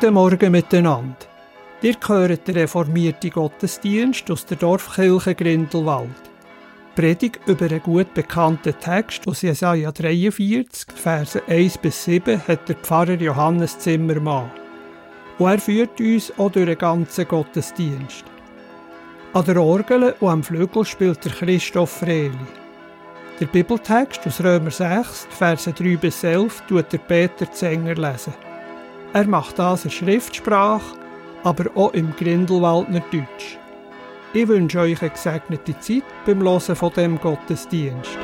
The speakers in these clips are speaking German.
Guten Morgen miteinander. Ihr hört den reformierten Gottesdienst aus der Dorfkirche Grindelwald. Predigt über einen gut bekannten Text aus Jesaja 43, Verse 1 bis 7, hat der Pfarrer Johannes Zimmermann. Und er führt uns auch durch den ganzen Gottesdienst. An der Orgel und am Flügel spielt der Christoph Freli. Der Bibeltext aus Römer 6, Verse 3 bis 11, tut der Peter Zenger lesen. Er macht das in Schriftsprache, aber auch im Grindelwaldner Deutsch. Ich wünsche euch eine gesegnete Zeit beim Hören von dem Gottesdienst.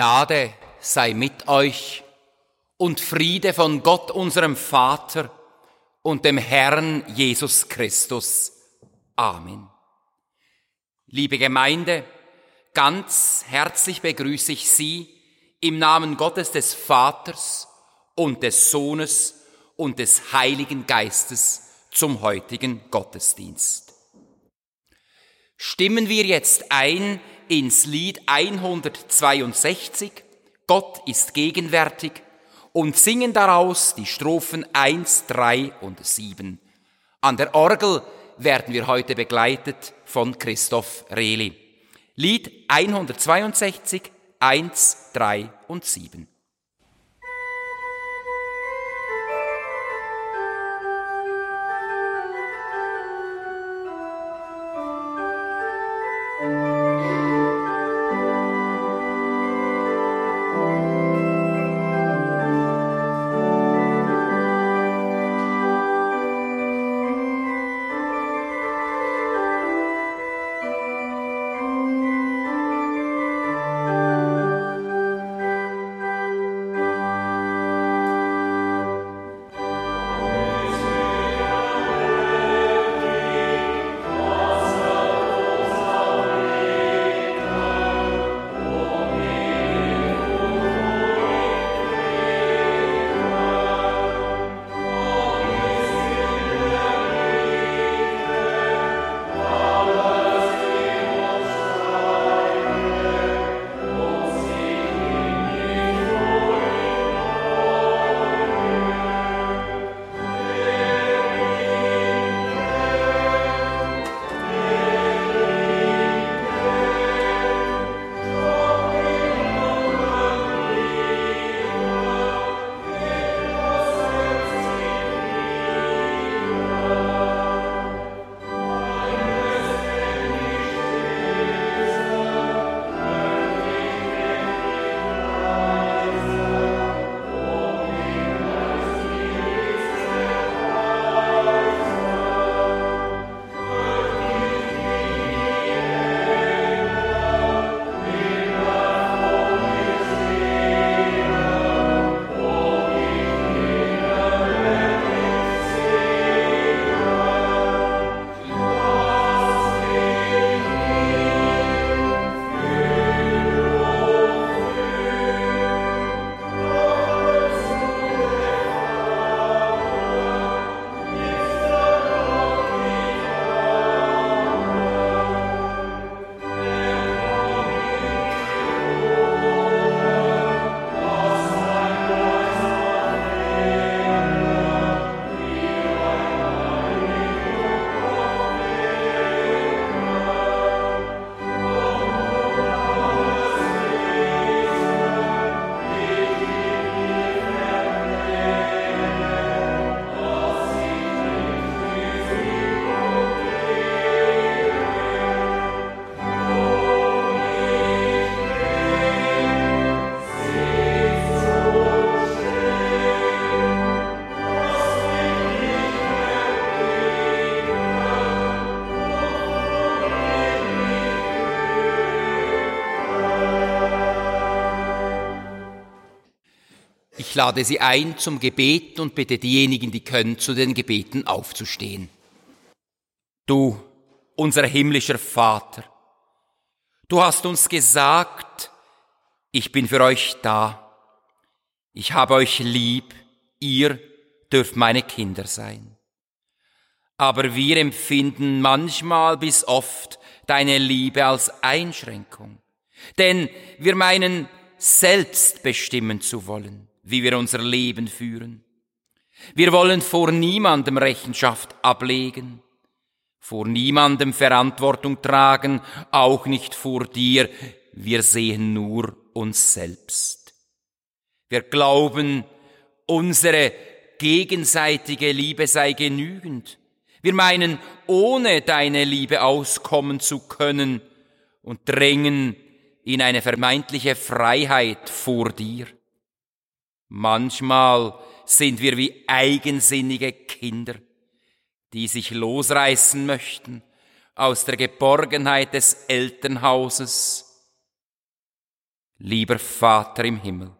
Gnade sei mit euch und Friede von Gott unserem Vater und dem Herrn Jesus Christus. Amen. Liebe Gemeinde, ganz herzlich begrüße ich Sie im Namen Gottes des Vaters und des Sohnes und des Heiligen Geistes zum heutigen Gottesdienst. Stimmen wir jetzt ein ins Lied 162, Gott ist gegenwärtig, und singen daraus die Strophen 1, 3 und 7. An der Orgel werden wir heute begleitet von Christoph Rehli. Lied 162, 1, 3 und 7. lade Sie ein zum Gebet und bitte diejenigen, die können, zu den Gebeten aufzustehen. Du, unser himmlischer Vater, du hast uns gesagt, ich bin für euch da, ich habe euch lieb, ihr dürft meine Kinder sein. Aber wir empfinden manchmal bis oft deine Liebe als Einschränkung. Denn wir meinen, selbst bestimmen zu wollen, wie wir unser Leben führen. Wir wollen vor niemandem Rechenschaft ablegen, vor niemandem Verantwortung tragen, auch nicht vor dir. Wir sehen nur uns selbst. Wir glauben, unsere gegenseitige Liebe sei genügend. Wir meinen, ohne deine Liebe auskommen zu können und drängen in eine vermeintliche Freiheit vor dir. Manchmal sind wir wie eigensinnige Kinder, die sich losreißen möchten aus der Geborgenheit des Elternhauses. Lieber Vater im Himmel,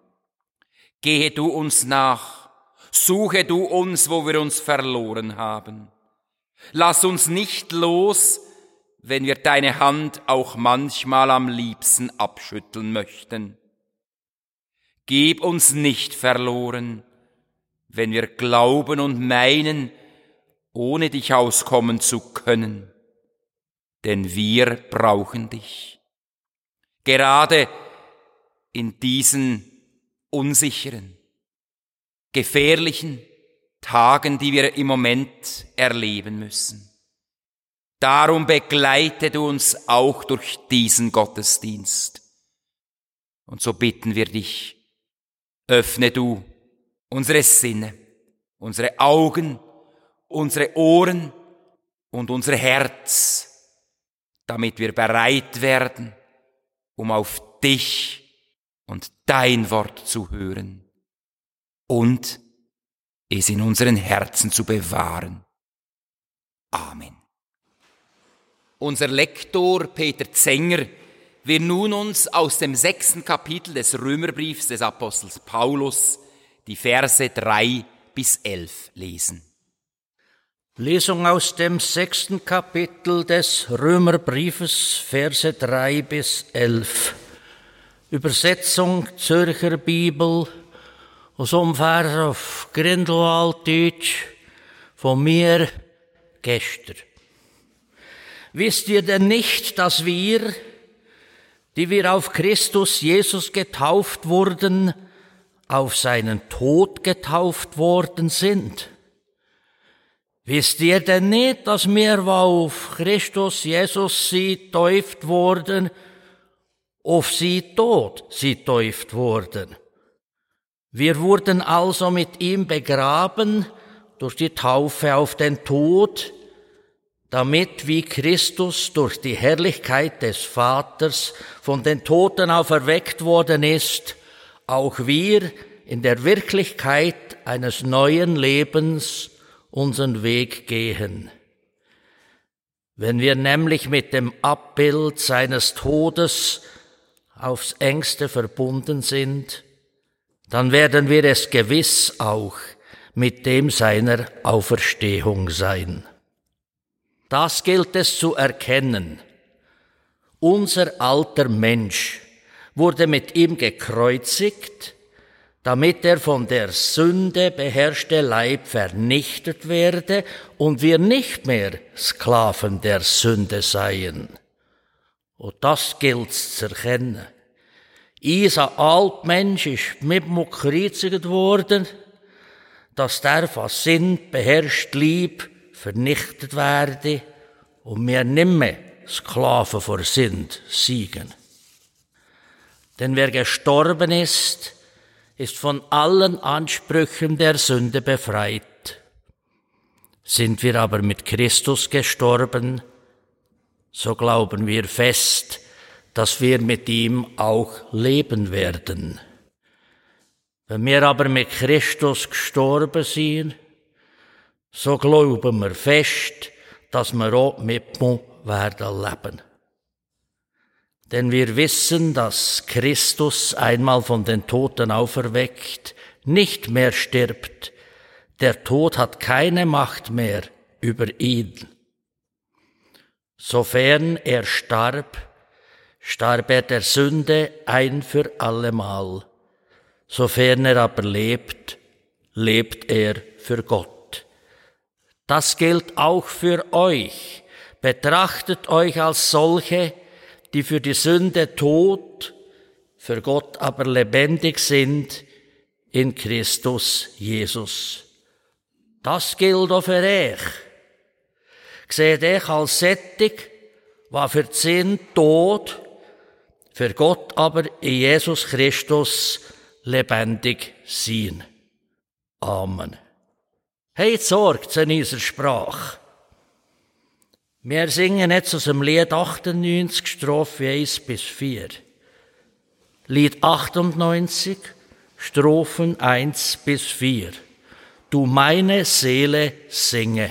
gehe du uns nach, suche du uns, wo wir uns verloren haben. Lass uns nicht los, wenn wir deine Hand auch manchmal am liebsten abschütteln möchten. Gib uns nicht verloren, wenn wir glauben und meinen, ohne dich auskommen zu können, denn wir brauchen dich. Gerade in diesen unsicheren, gefährlichen Tagen, die wir im Moment erleben müssen. Darum begleite du uns auch durch diesen Gottesdienst. Und so bitten wir dich, öffne du unsere Sinne, unsere Augen, unsere Ohren und unser Herz, damit wir bereit werden, um auf dich und dein Wort zu hören und es in unseren Herzen zu bewahren. Amen. Unser Lektor Peter Zenger wird nun uns aus dem sechsten Kapitel des Römerbriefs des Apostels Paulus die Verse drei bis elf lesen. Lesung aus dem sechsten Kapitel des Römerbriefes, Verse drei bis elf. Übersetzung Zürcher Bibel aus ungefähr auf Grindelwald-Deutsch von mir gestern. Wisst ihr denn nicht, dass wir, die wir auf Christus Jesus getauft wurden, auf seinen Tod getauft worden sind? Wisst ihr denn nicht, dass wir, auf Christus Jesus sie teuft wurden, auf sie Tod sie teuft wurden? Wir wurden also mit ihm begraben durch die Taufe auf den Tod, damit wie Christus durch die Herrlichkeit des Vaters von den Toten auferweckt worden ist, auch wir in der Wirklichkeit eines neuen Lebens unseren Weg gehen. Wenn wir nämlich mit dem Abbild seines Todes aufs engste verbunden sind, dann werden wir es gewiss auch mit dem seiner Auferstehung sein. Das gilt es zu erkennen. Unser alter Mensch wurde mit ihm gekreuzigt, damit er von der Sünde beherrschte Leib vernichtet werde und wir nicht mehr Sklaven der Sünde seien. Und das gilt zu erkennen. Isa Altmensch ist mit gekreuzigt worden, dass der von Sinn beherrscht Lieb vernichtet werde und wir nimmer Sklaven vor sind siegen. Denn wer gestorben ist, ist von allen Ansprüchen der Sünde befreit. Sind wir aber mit Christus gestorben, so glauben wir fest, dass wir mit ihm auch leben werden. Wenn wir aber mit Christus gestorben sind, so glauben wir fest, dass wir auch mit ihm werden leben. Denn wir wissen, dass Christus einmal von den Toten auferweckt nicht mehr stirbt. Der Tod hat keine Macht mehr über ihn. Sofern er starb, starb er der Sünde ein für allemal. Sofern er aber lebt, lebt er für Gott. Das gilt auch für euch. Betrachtet euch als solche, die für die Sünde tot, für Gott aber lebendig sind in Christus Jesus. Das gilt auch für euch. Seht euch als sättig, was für Sinn tot, für Gott aber in Jesus Christus lebendig sein. Amen. Hey, sorgt in unserer Sprache. Wir singen jetzt aus dem Lied 98, Strophe 1 bis 4. Lied 98, Strophen 1 bis 4. Du meine Seele singe.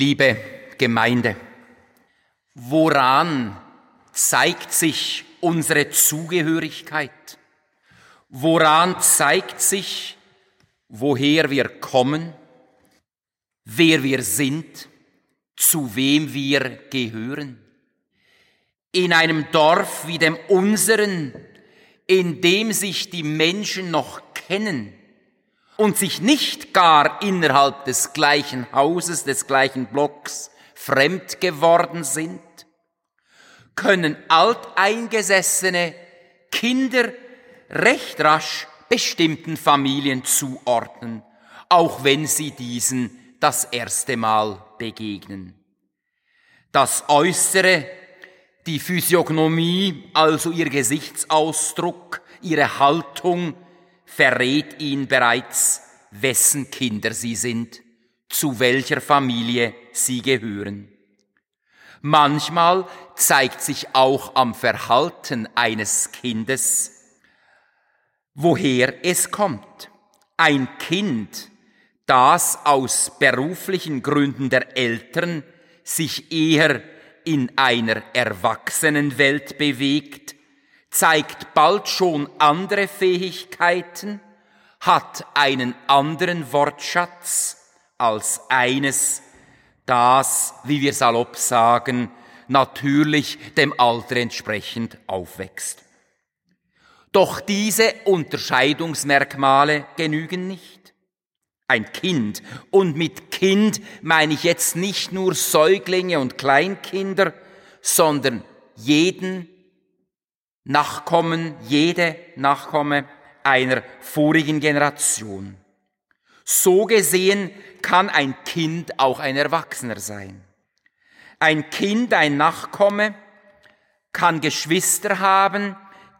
Liebe Gemeinde, woran zeigt sich unsere Zugehörigkeit? Woran zeigt sich, woher wir kommen, wer wir sind, zu wem wir gehören? In einem Dorf wie dem unseren, in dem sich die Menschen noch kennen, und sich nicht gar innerhalb des gleichen Hauses, des gleichen Blocks fremd geworden sind, können alteingesessene Kinder recht rasch bestimmten Familien zuordnen, auch wenn sie diesen das erste Mal begegnen. Das Äußere, die Physiognomie, also ihr Gesichtsausdruck, ihre Haltung, verrät ihn bereits, wessen Kinder sie sind, zu welcher Familie sie gehören. Manchmal zeigt sich auch am Verhalten eines Kindes, woher es kommt. Ein Kind, das aus beruflichen Gründen der Eltern sich eher in einer Erwachsenenwelt bewegt, zeigt bald schon andere Fähigkeiten, hat einen anderen Wortschatz als eines, das, wie wir salopp sagen, natürlich dem Alter entsprechend aufwächst. Doch diese Unterscheidungsmerkmale genügen nicht. ein Kind. Und mit Kind meine ich jetzt nicht nur Säuglinge und Kleinkinder, sondern jeden Nachkommen, jede Nachkomme einer vorigen Generation. So gesehen kann ein Kind auch ein Erwachsener sein. Ein Kind, ein Nachkomme, kann Geschwister haben,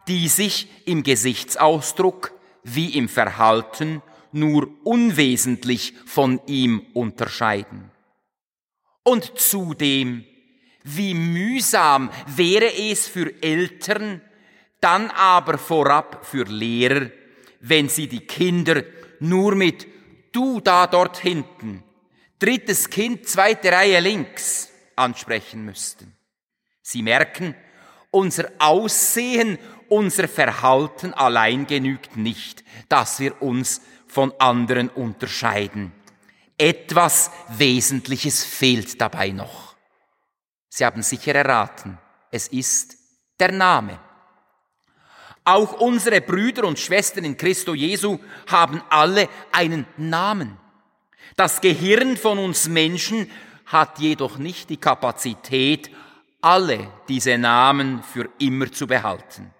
die sich im Gesichtsausdruck wie im Verhalten nur unwesentlich von ihm unterscheiden. Und zudem, wie mühsam wäre es für Eltern, dann aber vorab für Lehrer, wenn sie die Kinder nur mit du da dort hinten, drittes Kind, zweite Reihe links ansprechen müssten. Sie merken, unser Aussehen, unser Verhalten allein genügt nicht, dass wir uns von anderen unterscheiden. Etwas Wesentliches fehlt dabei noch. Sie haben sicher erraten, es ist der Name. Auch unsere Brüder und Schwestern in Christo Jesu haben alle einen Namen. Das Gehirn von uns Menschen hat jedoch nicht die Kapazität, alle diese Namen für immer zu behalten.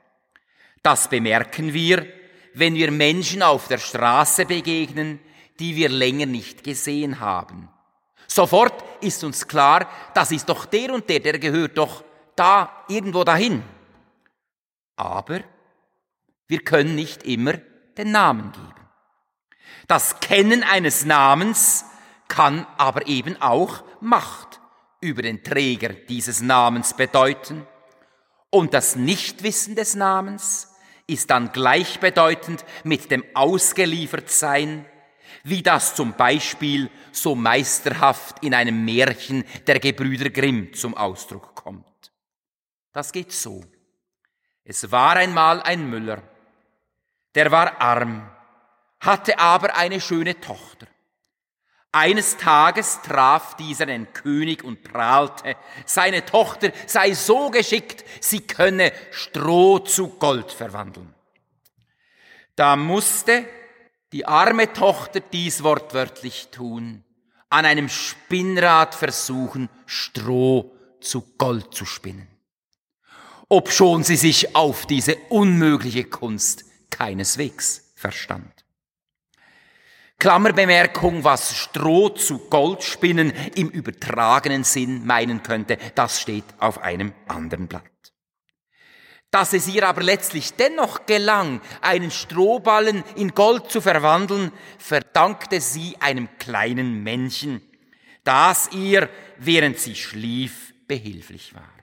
Das bemerken wir, wenn wir Menschen auf der Straße begegnen, die wir länger nicht gesehen haben. Sofort ist uns klar, das ist doch der und der, der gehört doch da irgendwo dahin. Aber wir können nicht immer den Namen geben. Das Kennen eines Namens kann aber eben auch Macht über den Träger dieses Namens bedeuten. Und das Nichtwissen des Namens ist dann gleichbedeutend mit dem Ausgeliefertsein, wie das zum Beispiel so meisterhaft in einem Märchen der Gebrüder Grimm zum Ausdruck kommt. Das geht so. Es war einmal ein Müller, der war arm, hatte aber eine schöne Tochter. Eines Tages traf dieser den König und prahlte, seine Tochter sei so geschickt, sie könne Stroh zu Gold verwandeln. Da musste die arme Tochter dies wortwörtlich tun, an einem Spinnrad versuchen, Stroh zu Gold zu spinnen. Obschon sie sich auf diese unmögliche Kunst keineswegs verstand. Klammerbemerkung, was Stroh zu Gold spinnen im übertragenen Sinn meinen könnte, das steht auf einem anderen Blatt. Dass es ihr aber letztlich dennoch gelang, einen Strohballen in Gold zu verwandeln, verdankte sie einem kleinen Männchen, das ihr, während sie schlief, behilflich war.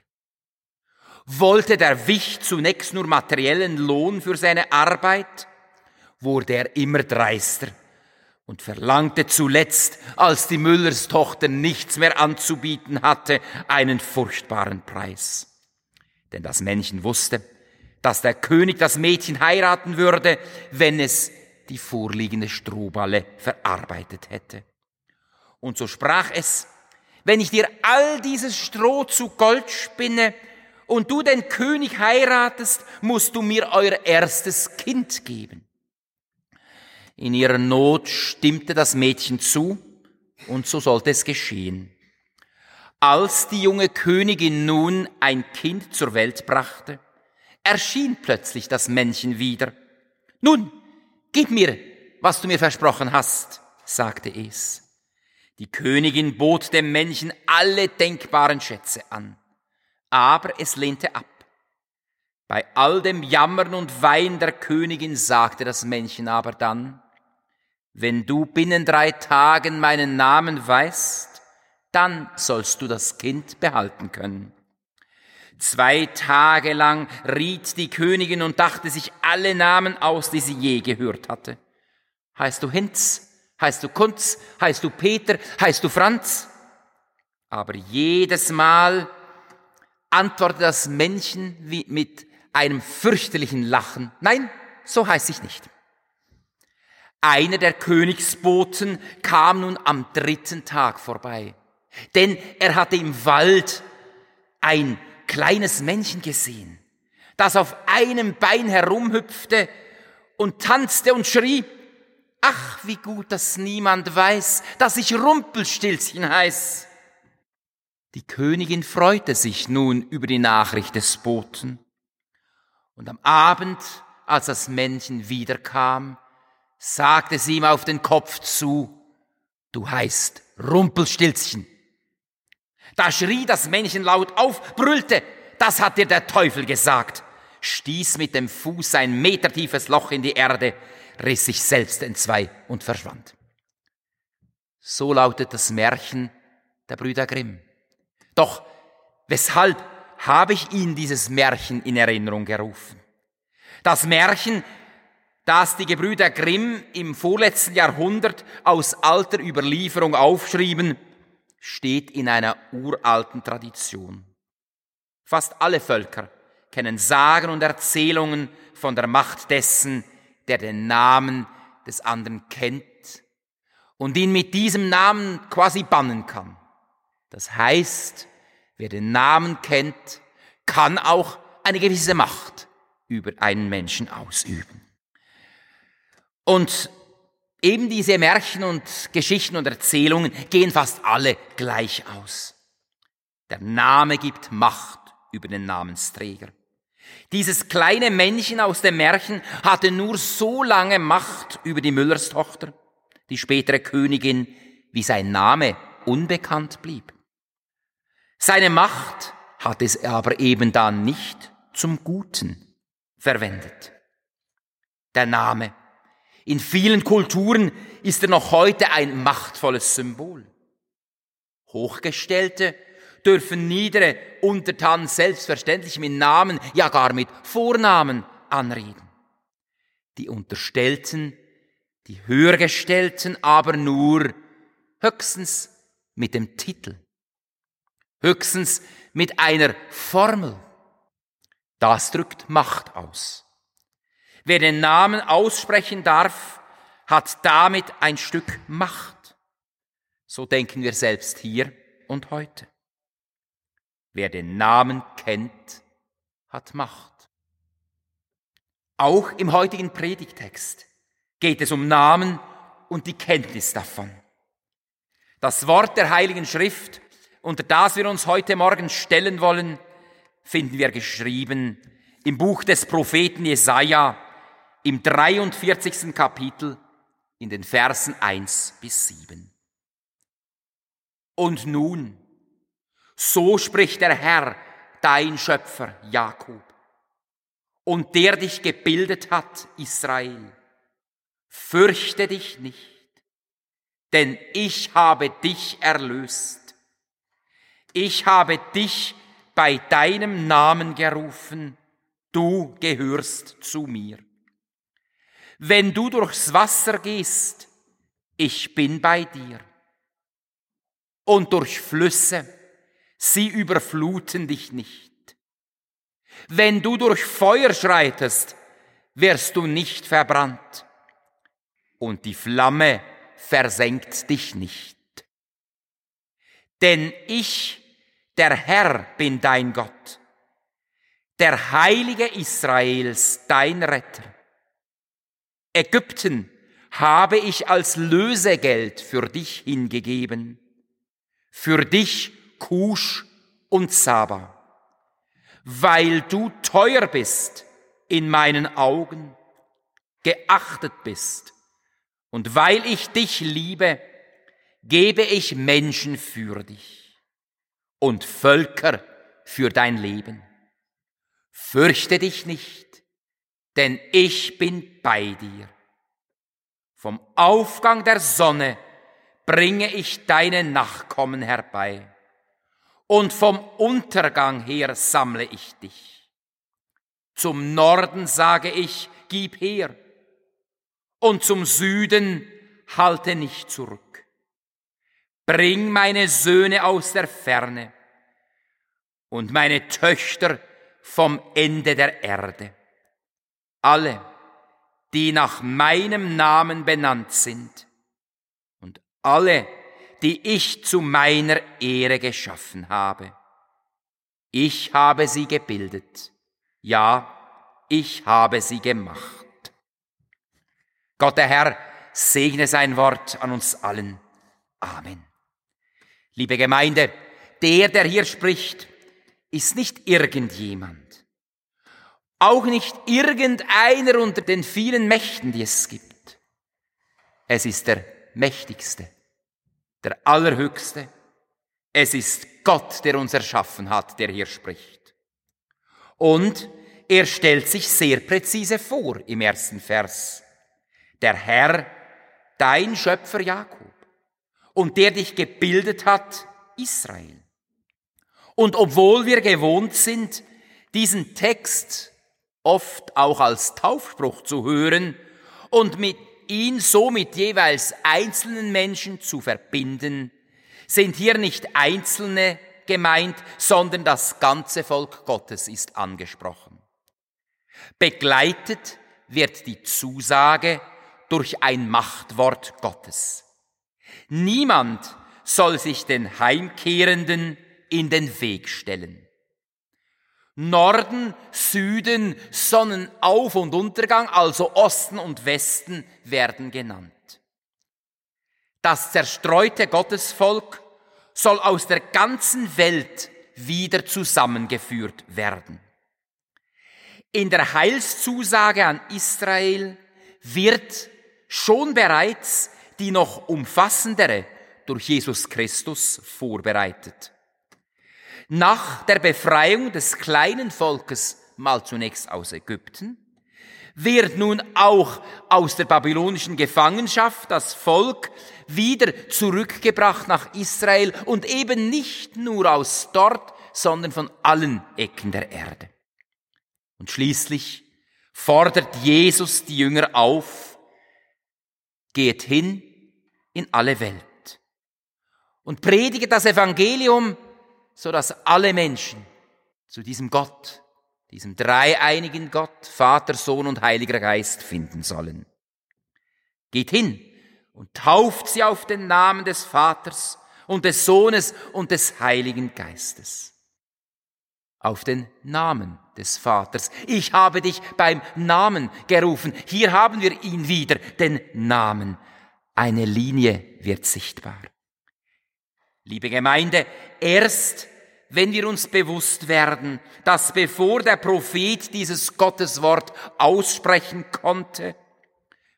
Wollte der Wicht zunächst nur materiellen Lohn für seine Arbeit, wurde er immer dreister und verlangte zuletzt, als die Müllerstochter nichts mehr anzubieten hatte, einen furchtbaren Preis. Denn das Männchen wusste, dass der König das Mädchen heiraten würde, wenn es die vorliegende Strohballe verarbeitet hätte. Und so sprach es, wenn ich dir all dieses Stroh zu Gold spinne und du den König heiratest, musst du mir euer erstes Kind geben. In ihrer Not stimmte das Mädchen zu, und so sollte es geschehen. Als die junge Königin nun ein Kind zur Welt brachte, erschien plötzlich das Männchen wieder. Nun, gib mir, was du mir versprochen hast, sagte es. Die Königin bot dem Männchen alle denkbaren Schätze an, aber es lehnte ab. Bei all dem Jammern und Wein der Königin sagte das Männchen aber dann, wenn du binnen drei Tagen meinen Namen weißt, dann sollst du das Kind behalten können. Zwei Tage lang riet die Königin und dachte sich alle Namen aus, die sie je gehört hatte. Heißt du Hinz? Heißt du Kunz? Heißt du Peter? Heißt du Franz? Aber jedes Mal antwortete das Männchen wie mit einem fürchterlichen Lachen. Nein, so heiß ich nicht. Einer der Königsboten kam nun am dritten Tag vorbei, denn er hatte im Wald ein kleines Männchen gesehen, das auf einem Bein herumhüpfte und tanzte und schrie, Ach, wie gut, dass niemand weiß, dass ich Rumpelstilzchen heiß. Die Königin freute sich nun über die Nachricht des Boten. Und am Abend, als das Männchen wiederkam, sagte sie ihm auf den Kopf zu, du heißt Rumpelstilzchen. Da schrie das Männchen laut auf, brüllte, das hat dir der Teufel gesagt, stieß mit dem Fuß ein metertiefes Loch in die Erde, riss sich selbst entzwei und verschwand. So lautet das Märchen der Brüder Grimm. Doch weshalb habe ich Ihnen dieses Märchen in Erinnerung gerufen? Das Märchen, das die Gebrüder Grimm im vorletzten Jahrhundert aus alter Überlieferung aufschrieben, steht in einer uralten Tradition. Fast alle Völker kennen Sagen und Erzählungen von der Macht dessen, der den Namen des anderen kennt und ihn mit diesem Namen quasi bannen kann. Das heißt, wer den Namen kennt, kann auch eine gewisse Macht über einen Menschen ausüben. Und eben diese Märchen und Geschichten und Erzählungen gehen fast alle gleich aus. Der Name gibt Macht über den Namensträger. Dieses kleine Männchen aus dem Märchen hatte nur so lange Macht über die Müllerstochter, die spätere Königin, wie sein Name unbekannt blieb. Seine Macht hat es aber eben dann nicht zum Guten verwendet. Der Name. In vielen Kulturen ist er noch heute ein machtvolles Symbol. Hochgestellte dürfen niedere Untertanen selbstverständlich mit Namen, ja gar mit Vornamen anreden. Die Unterstellten, die Höhergestellten aber nur höchstens mit dem Titel, höchstens mit einer Formel. Das drückt Macht aus. Wer den Namen aussprechen darf, hat damit ein Stück Macht. So denken wir selbst hier und heute. Wer den Namen kennt, hat Macht. Auch im heutigen Predigtext geht es um Namen und die Kenntnis davon. Das Wort der Heiligen Schrift, unter das wir uns heute Morgen stellen wollen, finden wir geschrieben im Buch des Propheten Jesaja im 43. Kapitel in den Versen 1 bis 7. Und nun, so spricht der Herr, dein Schöpfer Jakob, und der dich gebildet hat, Israel. Fürchte dich nicht, denn ich habe dich erlöst. Ich habe dich bei deinem Namen gerufen, du gehörst zu mir. Wenn du durchs Wasser gehst, ich bin bei dir. Und durch Flüsse, sie überfluten dich nicht. Wenn du durch Feuer schreitest, wirst du nicht verbrannt. Und die Flamme versenkt dich nicht. Denn ich, der Herr, bin dein Gott, der Heilige Israels, dein Retter. Ägypten habe ich als Lösegeld für dich hingegeben, für dich Kusch und Saba, weil du teuer bist in meinen Augen, geachtet bist, und weil ich dich liebe, gebe ich Menschen für dich und Völker für dein Leben. Fürchte dich nicht, denn ich bin bei dir. Vom Aufgang der Sonne bringe ich deine Nachkommen herbei und vom Untergang her sammle ich dich. Zum Norden sage ich, gib her, und zum Süden halte nicht zurück. Bring meine Söhne aus der Ferne und meine Töchter vom Ende der Erde. Alle, die nach meinem Namen benannt sind und alle, die ich zu meiner Ehre geschaffen habe. Ich habe sie gebildet. Ja, ich habe sie gemacht. Gott der Herr segne sein Wort an uns allen. Amen. Liebe Gemeinde, der, der hier spricht, ist nicht irgendjemand. Auch nicht irgendeiner unter den vielen Mächten, die es gibt. Es ist der Mächtigste, der Allerhöchste. Es ist Gott, der uns erschaffen hat, der hier spricht. Und er stellt sich sehr präzise vor im ersten Vers. Der Herr, dein Schöpfer Jakob und der dich gebildet hat, Israel. Und obwohl wir gewohnt sind, diesen Text oft auch als Taufspruch zu hören und mit ihn so mit jeweils einzelnen Menschen zu verbinden, sind hier nicht Einzelne gemeint, sondern das ganze Volk Gottes ist angesprochen. Begleitet wird die Zusage durch ein Machtwort Gottes. Niemand soll sich den Heimkehrenden in den Weg stellen. Norden, Süden, Sonnenauf- und Untergang, also Osten und Westen werden genannt. Das zerstreute Gottesvolk soll aus der ganzen Welt wieder zusammengeführt werden. In der Heilszusage an Israel wird schon bereits die noch umfassendere durch Jesus Christus vorbereitet. Nach der Befreiung des kleinen Volkes, mal zunächst aus Ägypten, wird nun auch aus der babylonischen Gefangenschaft das Volk wieder zurückgebracht nach Israel und eben nicht nur aus dort, sondern von allen Ecken der Erde. Und schließlich fordert Jesus die Jünger auf, geht hin in alle Welt und predige das Evangelium, so dass alle Menschen zu diesem Gott, diesem dreieinigen Gott, Vater, Sohn und Heiliger Geist finden sollen. Geht hin und tauft sie auf den Namen des Vaters und des Sohnes und des Heiligen Geistes. Auf den Namen des Vaters. Ich habe dich beim Namen gerufen. Hier haben wir ihn wieder, den Namen. Eine Linie wird sichtbar. Liebe Gemeinde, erst wenn wir uns bewusst werden, dass bevor der Prophet dieses Gotteswort aussprechen konnte,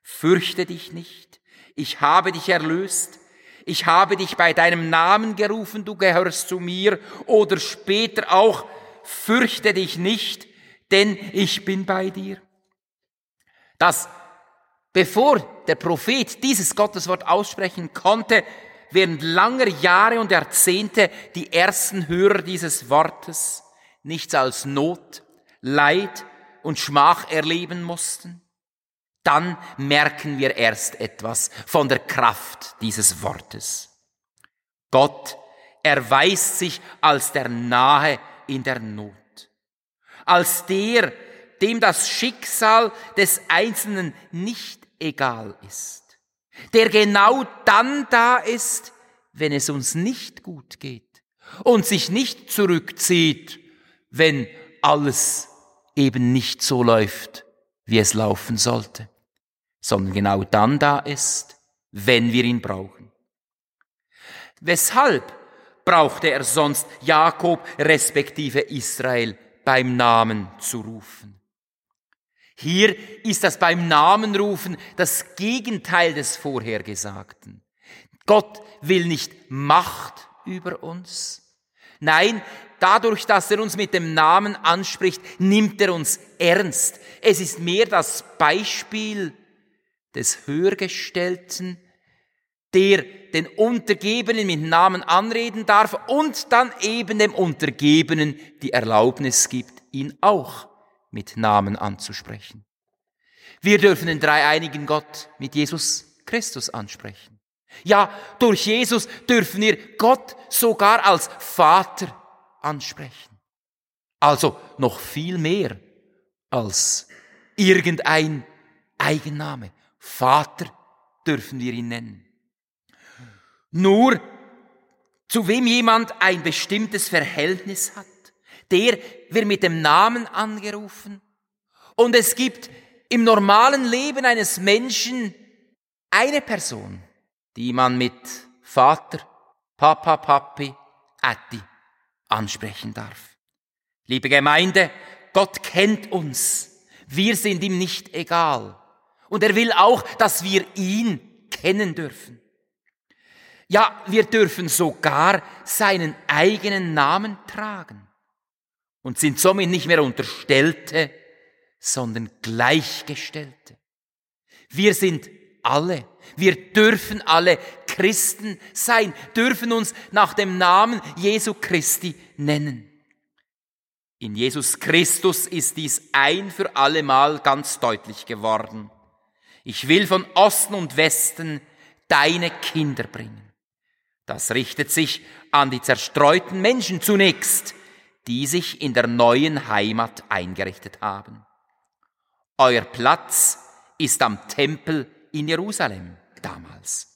fürchte dich nicht, ich habe dich erlöst, ich habe dich bei deinem Namen gerufen, du gehörst zu mir, oder später auch, fürchte dich nicht, denn ich bin bei dir. Dass bevor der Prophet dieses Gotteswort aussprechen konnte, während langer Jahre und Jahrzehnte die ersten Hörer dieses Wortes nichts als Not, Leid und Schmach erleben mussten, dann merken wir erst etwas von der Kraft dieses Wortes. Gott erweist sich als der Nahe in der Not, als der, dem das Schicksal des Einzelnen nicht egal ist, der genau dann da ist, wenn es uns nicht gut geht und sich nicht zurückzieht, wenn alles eben nicht so läuft, wie es laufen sollte, sondern genau dann da ist, wenn wir ihn brauchen. Weshalb brauchte er sonst Jakob respektive Israel beim Namen zu rufen? Hier ist das beim Namen rufen das Gegenteil des Vorhergesagten. Gott will nicht Macht über uns. Nein, dadurch, dass er uns mit dem Namen anspricht, nimmt er uns ernst. Es ist mehr das Beispiel des Höhergestellten, der den Untergebenen mit Namen anreden darf und dann eben dem Untergebenen die Erlaubnis gibt, ihn auch mit Namen anzusprechen. Wir dürfen den dreieinigen Gott mit Jesus Christus ansprechen. Ja, durch Jesus dürfen wir Gott sogar als Vater ansprechen. Also noch viel mehr als irgendein Eigenname. Vater dürfen wir ihn nennen. Nur zu wem jemand ein bestimmtes Verhältnis hat, der wird mit dem Namen angerufen. Und es gibt im normalen Leben eines Menschen Eine Person, die man mit Vater, Papa, Papi, Atti ansprechen darf. Liebe Gemeinde, Gott kennt uns. Wir sind ihm nicht egal. Und er will auch, dass wir ihn kennen dürfen. Ja, wir dürfen sogar seinen eigenen Namen tragen und sind somit nicht mehr Unterstellte, sondern Gleichgestellte. Wir sind alle, wir dürfen alle Christen sein, dürfen uns nach dem Namen Jesu Christi nennen. In Jesus Christus ist dies ein für allemal ganz deutlich geworden. Ich will von Osten und Westen deine Kinder bringen. Das richtet sich an die zerstreuten Menschen zunächst, die sich in der neuen Heimat eingerichtet haben. Euer Platz ist am Tempel in Jerusalem damals.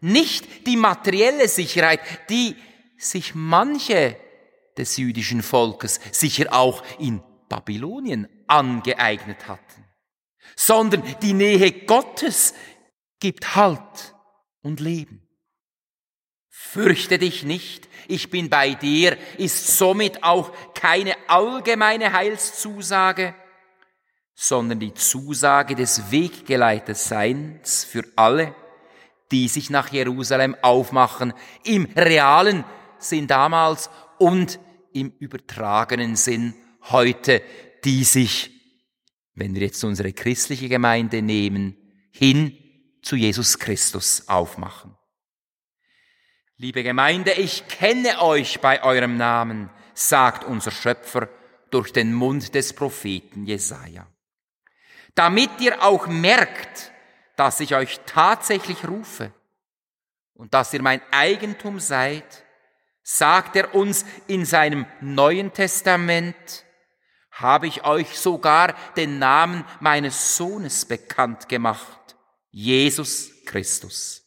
Nicht die materielle Sicherheit, die sich manche des jüdischen Volkes sicher auch in Babylonien angeeignet hatten, sondern die Nähe Gottes gibt Halt und Leben. Fürchte dich nicht, ich bin bei dir, ist somit auch keine allgemeine Heilszusage, sondern die Zusage des Weggeleiterseins für alle, die sich nach Jerusalem aufmachen, im realen Sinn damals und im übertragenen Sinn heute, die sich, wenn wir jetzt unsere christliche Gemeinde nehmen, hin zu Jesus Christus aufmachen. Liebe Gemeinde, ich kenne euch bei eurem Namen, sagt unser Schöpfer durch den Mund des Propheten Jesaja. Damit ihr auch merkt, dass ich euch tatsächlich rufe und dass ihr mein Eigentum seid, sagt er uns in seinem Neuen Testament, habe ich euch sogar den Namen meines Sohnes bekannt gemacht, Jesus Christus.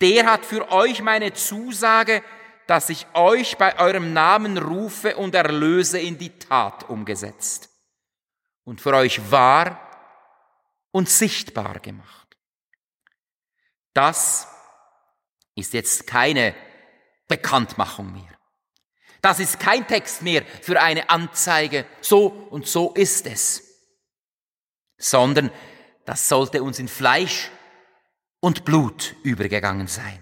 Der hat für euch meine Zusage, dass ich euch bei eurem Namen rufe und erlöse in die Tat umgesetzt und für euch wahr und sichtbar gemacht. Das ist jetzt keine Bekanntmachung mehr. Das ist kein Text mehr für eine Anzeige, so und so ist es, sondern das sollte uns in Fleisch und Blut übergegangen sein.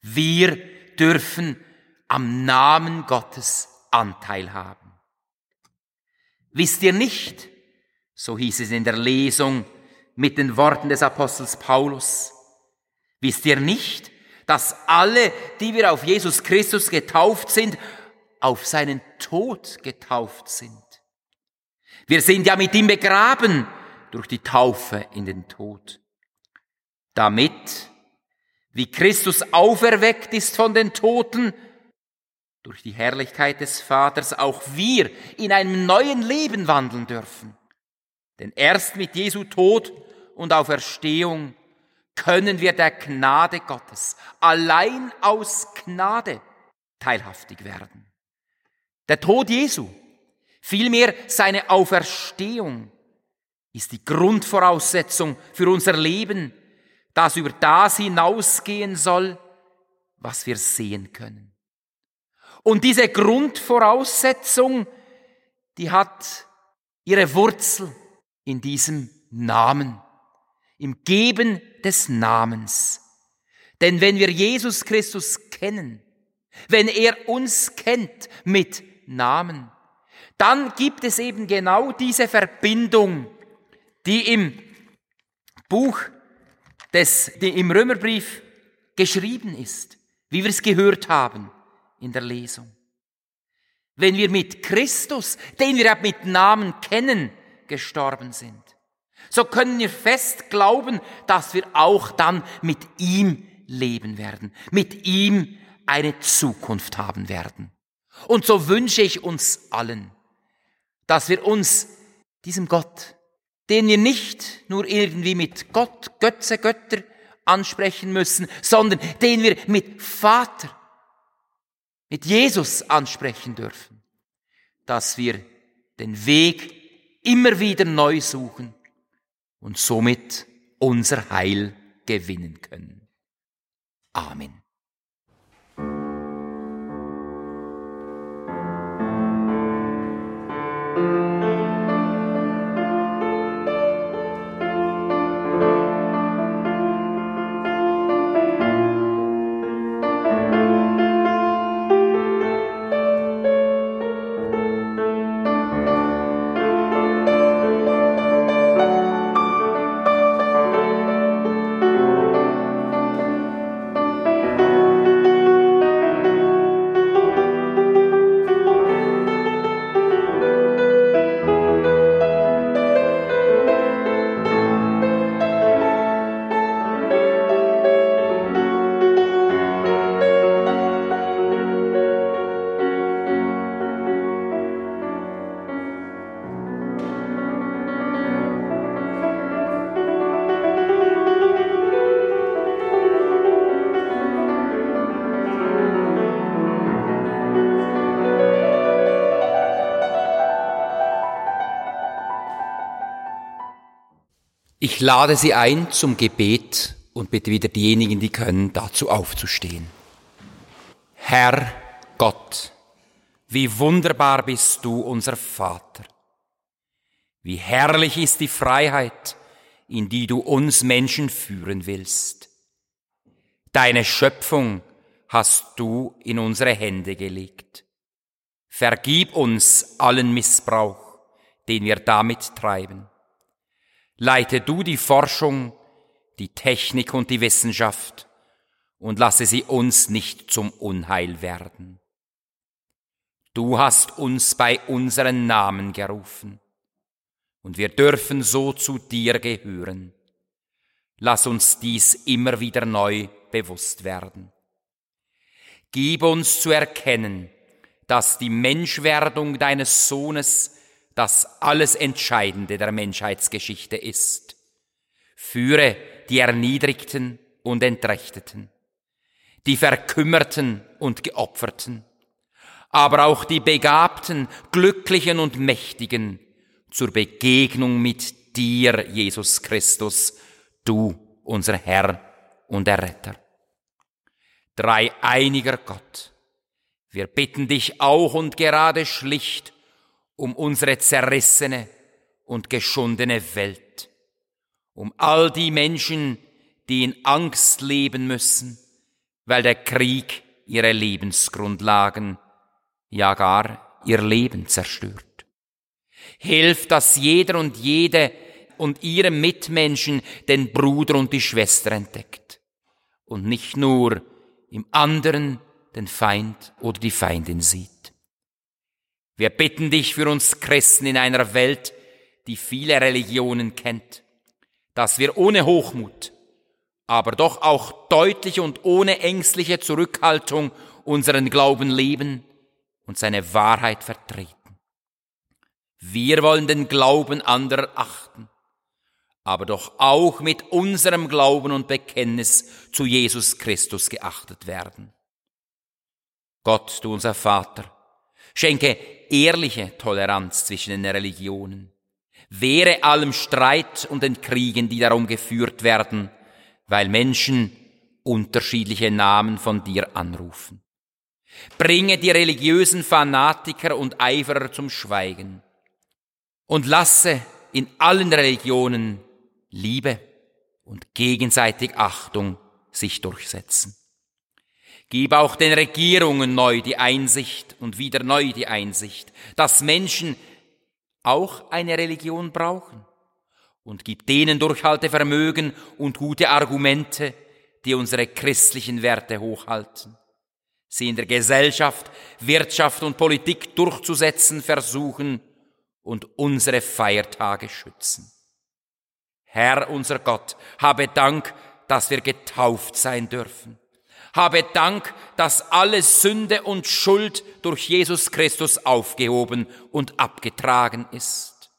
Wir dürfen am Namen Gottes Anteil haben. Wisst ihr nicht, so hieß es in der Lesung mit den Worten des Apostels Paulus, wisst ihr nicht, dass alle, die wir auf Jesus Christus getauft sind, auf seinen Tod getauft sind. Wir sind ja mit ihm begraben durch die Taufe in den Tod. Damit, wie Christus auferweckt ist von den Toten, durch die Herrlichkeit des Vaters auch wir in einem neuen Leben wandeln dürfen. Denn erst mit Jesu Tod und Auferstehung können wir der Gnade Gottes allein aus Gnade teilhaftig werden. Der Tod Jesu, vielmehr seine Auferstehung, ist die Grundvoraussetzung für unser Leben, das über das hinausgehen soll, was wir sehen können. Und diese Grundvoraussetzung, die hat ihre Wurzel in diesem Namen im Geben des Namens. Denn wenn wir Jesus Christus kennen, wenn er uns kennt mit Namen, dann gibt es eben genau diese Verbindung, die im Buch die im Römerbrief geschrieben ist, wie wir es gehört haben in der Lesung. Wenn wir mit Christus, den wir mit Namen kennen, gestorben sind, so können wir fest glauben, dass wir auch dann mit ihm leben werden, mit ihm eine Zukunft haben werden. Und so wünsche ich uns allen, dass wir uns diesem Gott, den wir nicht nur irgendwie mit Gott, Götze, Götter ansprechen müssen, sondern den wir mit Vater, mit Jesus ansprechen dürfen, dass wir den Weg immer wieder neu suchen und somit unser Heil gewinnen können. Amen. Ich lade Sie ein zum Gebet und bitte wieder diejenigen, die können, dazu aufzustehen. Herr Gott, wie wunderbar bist du, unser Vater. Wie herrlich ist die Freiheit, in die du uns Menschen führen willst. Deine Schöpfung hast du in unsere Hände gelegt. Vergib uns allen Missbrauch, den wir damit treiben. Leite du die Forschung, die Technik und die Wissenschaft und lasse sie uns nicht zum Unheil werden. Du hast uns bei unseren Namen gerufen und wir dürfen so zu dir gehören. Lass uns dies immer wieder neu bewusst werden. Gib uns zu erkennen, dass die Menschwerdung deines Sohnes das alles Entscheidende der Menschheitsgeschichte ist. Führe die Erniedrigten und Entrechteten, die Verkümmerten und Geopferten, aber auch die Begabten, Glücklichen und Mächtigen zur Begegnung mit dir, Jesus Christus, du, unser Herr und Erretter. Dreieiniger Gott, wir bitten dich auch und gerade schlicht um unsere zerrissene und geschundene Welt, um all die Menschen, die in Angst leben müssen, weil der Krieg ihre Lebensgrundlagen, ja gar ihr Leben zerstört. Hilf, dass jeder und jede und ihre Mitmenschen den Bruder und die Schwester entdeckt und nicht nur im anderen den Feind oder die Feindin sieht. Wir bitten dich für uns Christen in einer Welt, die viele Religionen kennt, dass wir ohne Hochmut, aber doch auch deutlich und ohne ängstliche Zurückhaltung unseren Glauben leben und seine Wahrheit vertreten. Wir wollen den Glauben anderer achten, aber doch auch mit unserem Glauben und Bekenntnis zu Jesus Christus geachtet werden. Gott, du unser Vater, Schenke ehrliche Toleranz zwischen den Religionen. Wehre allem Streit und den Kriegen, die darum geführt werden, weil Menschen unterschiedliche Namen von dir anrufen. Bringe die religiösen Fanatiker und Eiferer zum Schweigen und lasse in allen Religionen Liebe und gegenseitig Achtung sich durchsetzen. Gib auch den Regierungen neu die Einsicht und wieder neu die Einsicht, dass Menschen auch eine Religion brauchen. Und gib denen Durchhaltevermögen und gute Argumente, die unsere christlichen Werte hochhalten. Sie in der Gesellschaft, Wirtschaft und Politik durchzusetzen versuchen und unsere Feiertage schützen. Herr unser Gott, habe Dank, dass wir getauft sein dürfen habe Dank, dass alle Sünde und Schuld durch Jesus Christus aufgehoben und abgetragen ist.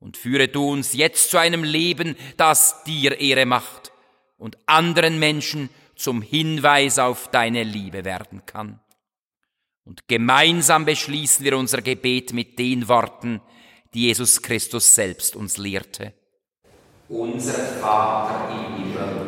Und führe du uns jetzt zu einem Leben, das dir Ehre macht und anderen Menschen zum Hinweis auf deine Liebe werden kann. Und gemeinsam beschließen wir unser Gebet mit den Worten, die Jesus Christus selbst uns lehrte. Unser Vater im Himmel,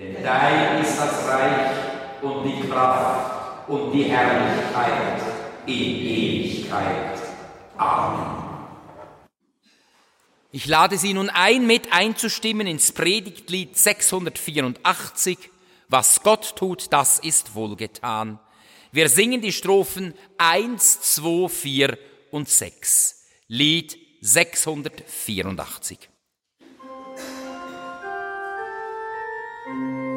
Denn dein ist das Reich und die Kraft und die Herrlichkeit in Ewigkeit. Amen. Ich lade Sie nun ein, mit einzustimmen ins Predigtlied 684. Was Gott tut, das ist wohlgetan. Wir singen die Strophen 1, 2, 4 und 6. Lied 684. Thank you.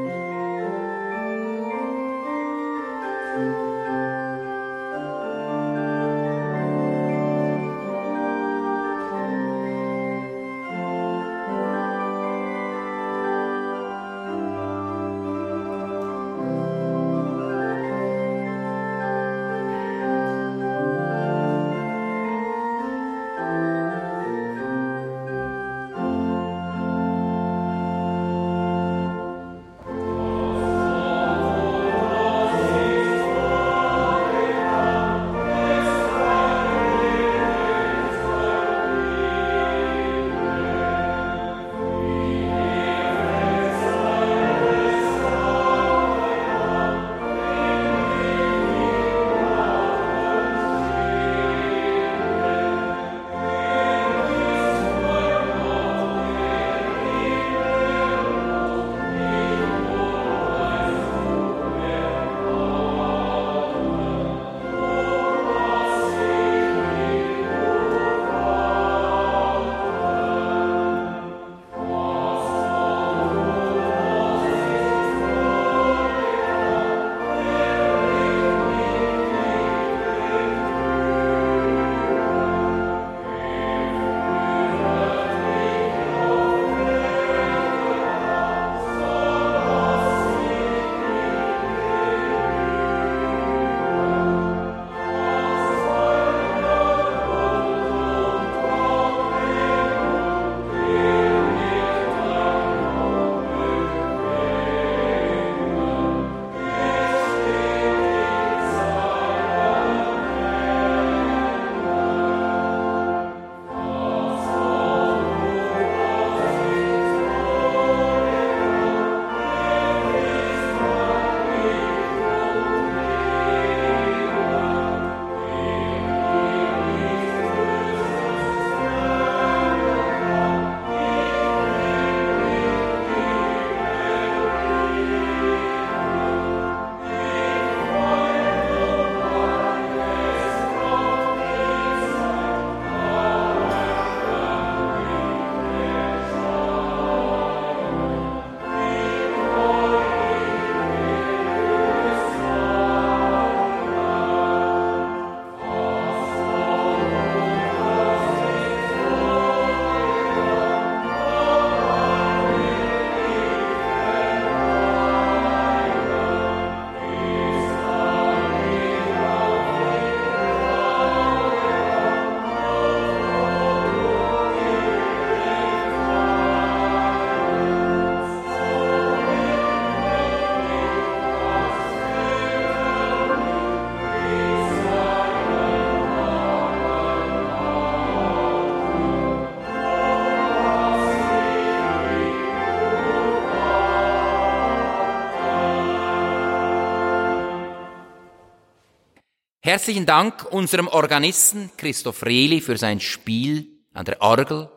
Herzlichen Dank unserem Organisten Christoph Rehli für sein Spiel an der Orgel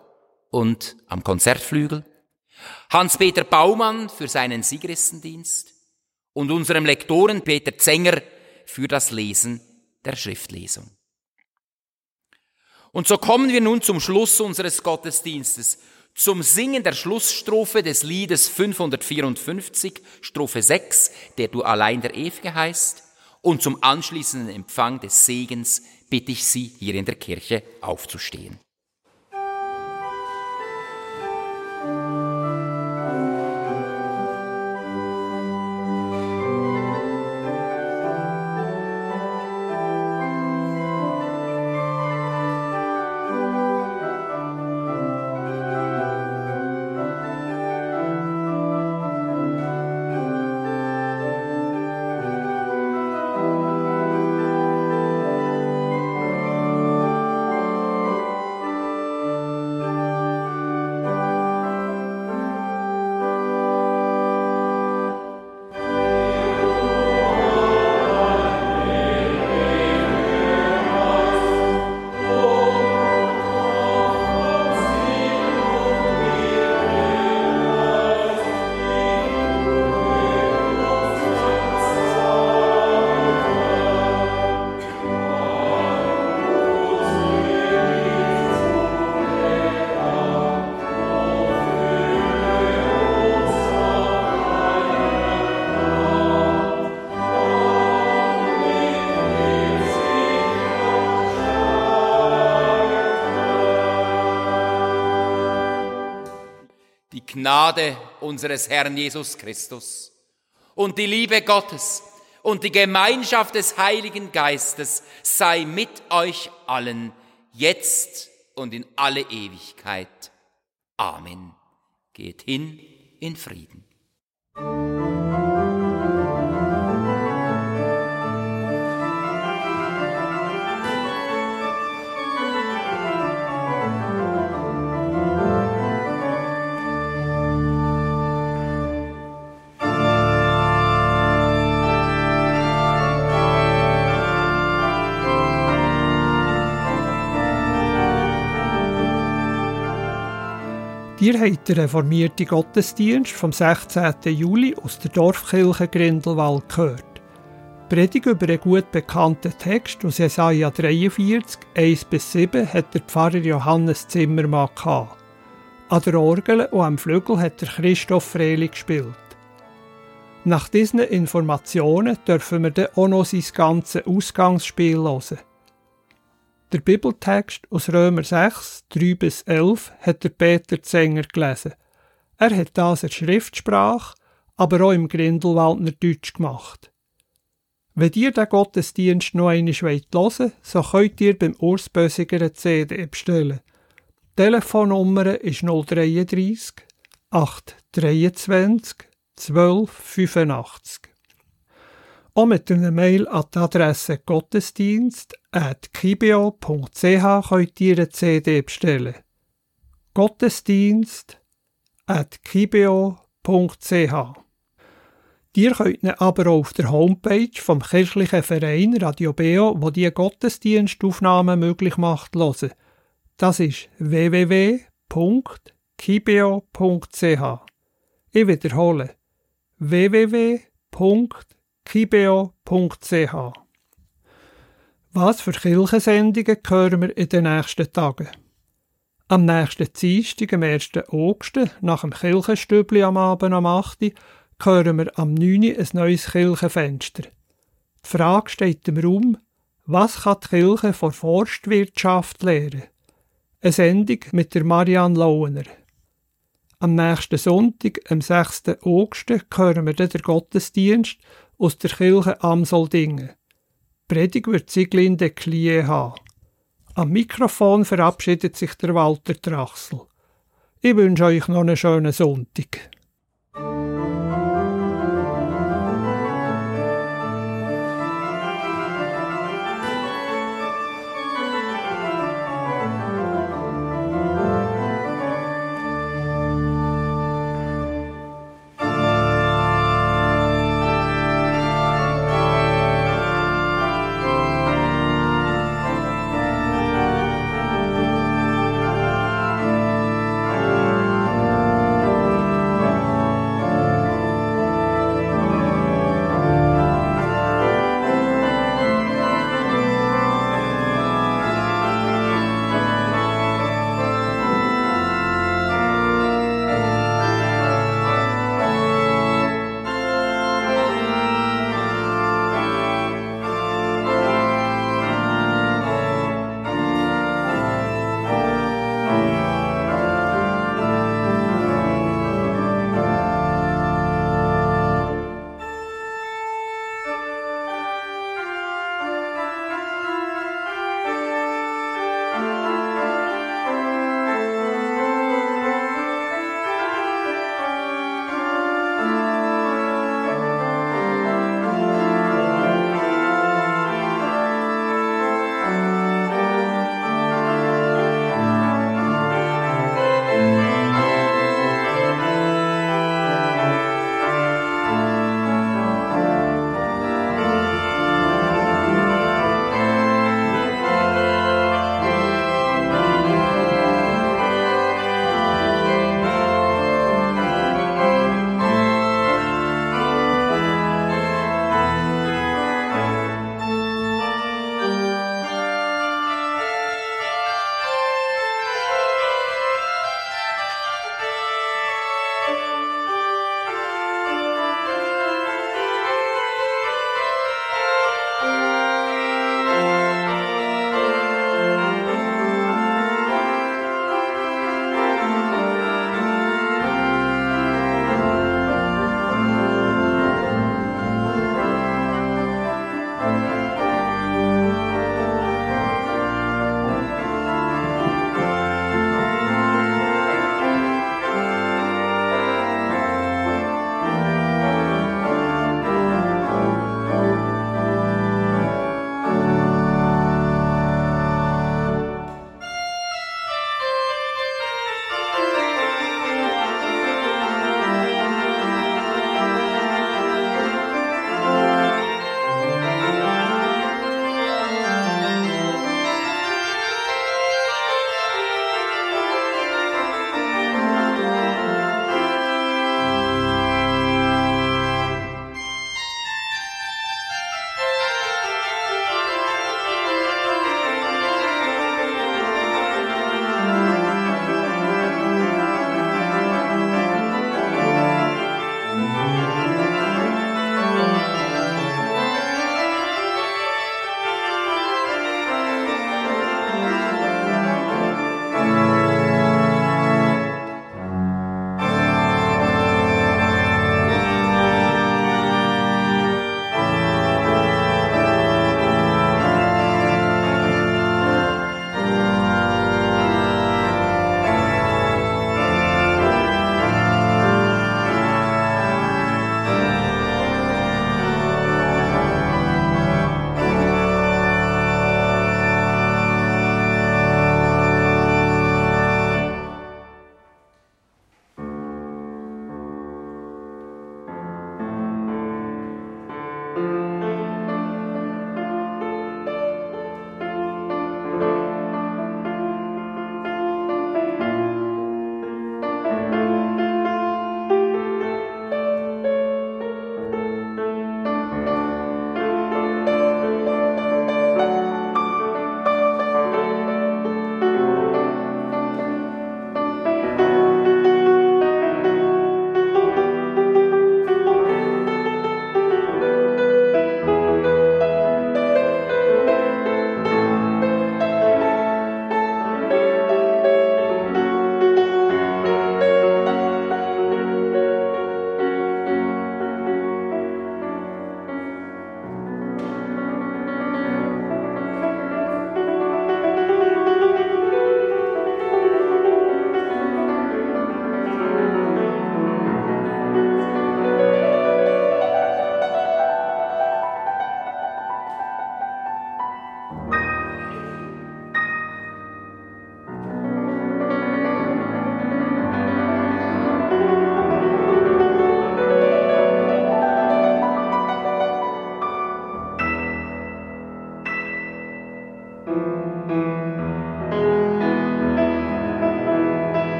und am Konzertflügel, Hans-Peter Baumann für seinen Sigristendienst und unserem Lektoren Peter Zenger für das Lesen der Schriftlesung. Und so kommen wir nun zum Schluss unseres Gottesdienstes, zum Singen der Schlussstrophe des Liedes 554, Strophe 6, der du allein der Ewige heißt, und zum anschließenden Empfang des Segens bitte ich Sie, hier in der Kirche aufzustehen. Gnade unseres Herrn Jesus Christus und die Liebe Gottes und die Gemeinschaft des Heiligen Geistes sei mit euch allen, jetzt und in alle Ewigkeit. Amen. Geht hin in Frieden. Ihr habt den reformierten Gottesdienst vom 16. Juli aus der Dorfkirche Grindelwald gehört. Predigt über einen gut bekannten Text aus Jesaja 43, 1 bis 7 hat der Pfarrer Johannes Zimmermann gehabt. An der Orgel und am Flügel hat der Christoph Freli gespielt. Nach diesen Informationen dürfen wir dann auch noch sein ganzes Ausgangsspiel hören. Der Bibeltext aus Römer 6, 3 bis 11 hat der Peter Zenger gelesen. Er hat das in Schriftsprache, aber auch im Grindelwaldner Deutsch gemacht. Wenn ihr den Gottesdienst noch einmal hören wollt, so könnt ihr beim Urs Bösiger eine CD bestellen. Die Telefonnummer ist 033 823 1285. Auch mit einer Mail an die Adresse gottesdienst.kibio.ch könnt ihr eine CD bestellen. Gottesdienst.kibio.ch Ihr könnt ihn aber auch auf der Homepage vom kirchlichen Verein Radio Beo, wo die Gottesdienstaufnahmen möglich macht, hören. Das ist www.kibeo.ch. Ich wiederhole www.kibeo.ch kibeo.ch. Was für Kirchensendungen hören wir in den nächsten Tagen? Am nächsten Dienstag, am 1. August, nach dem Kirchenstübli am Abend am 8. hören wir am 9. ein neues Kirchenfenster. Die Frage steht im Raum, was kann die Kirche vor Forstwirtschaft lehren? Eine Sendung mit der Marianne Launer. Am nächsten Sonntag, am 6. August, hören wir den Gottesdienst aus der Kirche Amsoldingen. Predig wird Sieglinde Klie haben. Am Mikrofon verabschiedet sich der Walter Trachsel. Ich wünsche euch noch einen schönen Sonntag.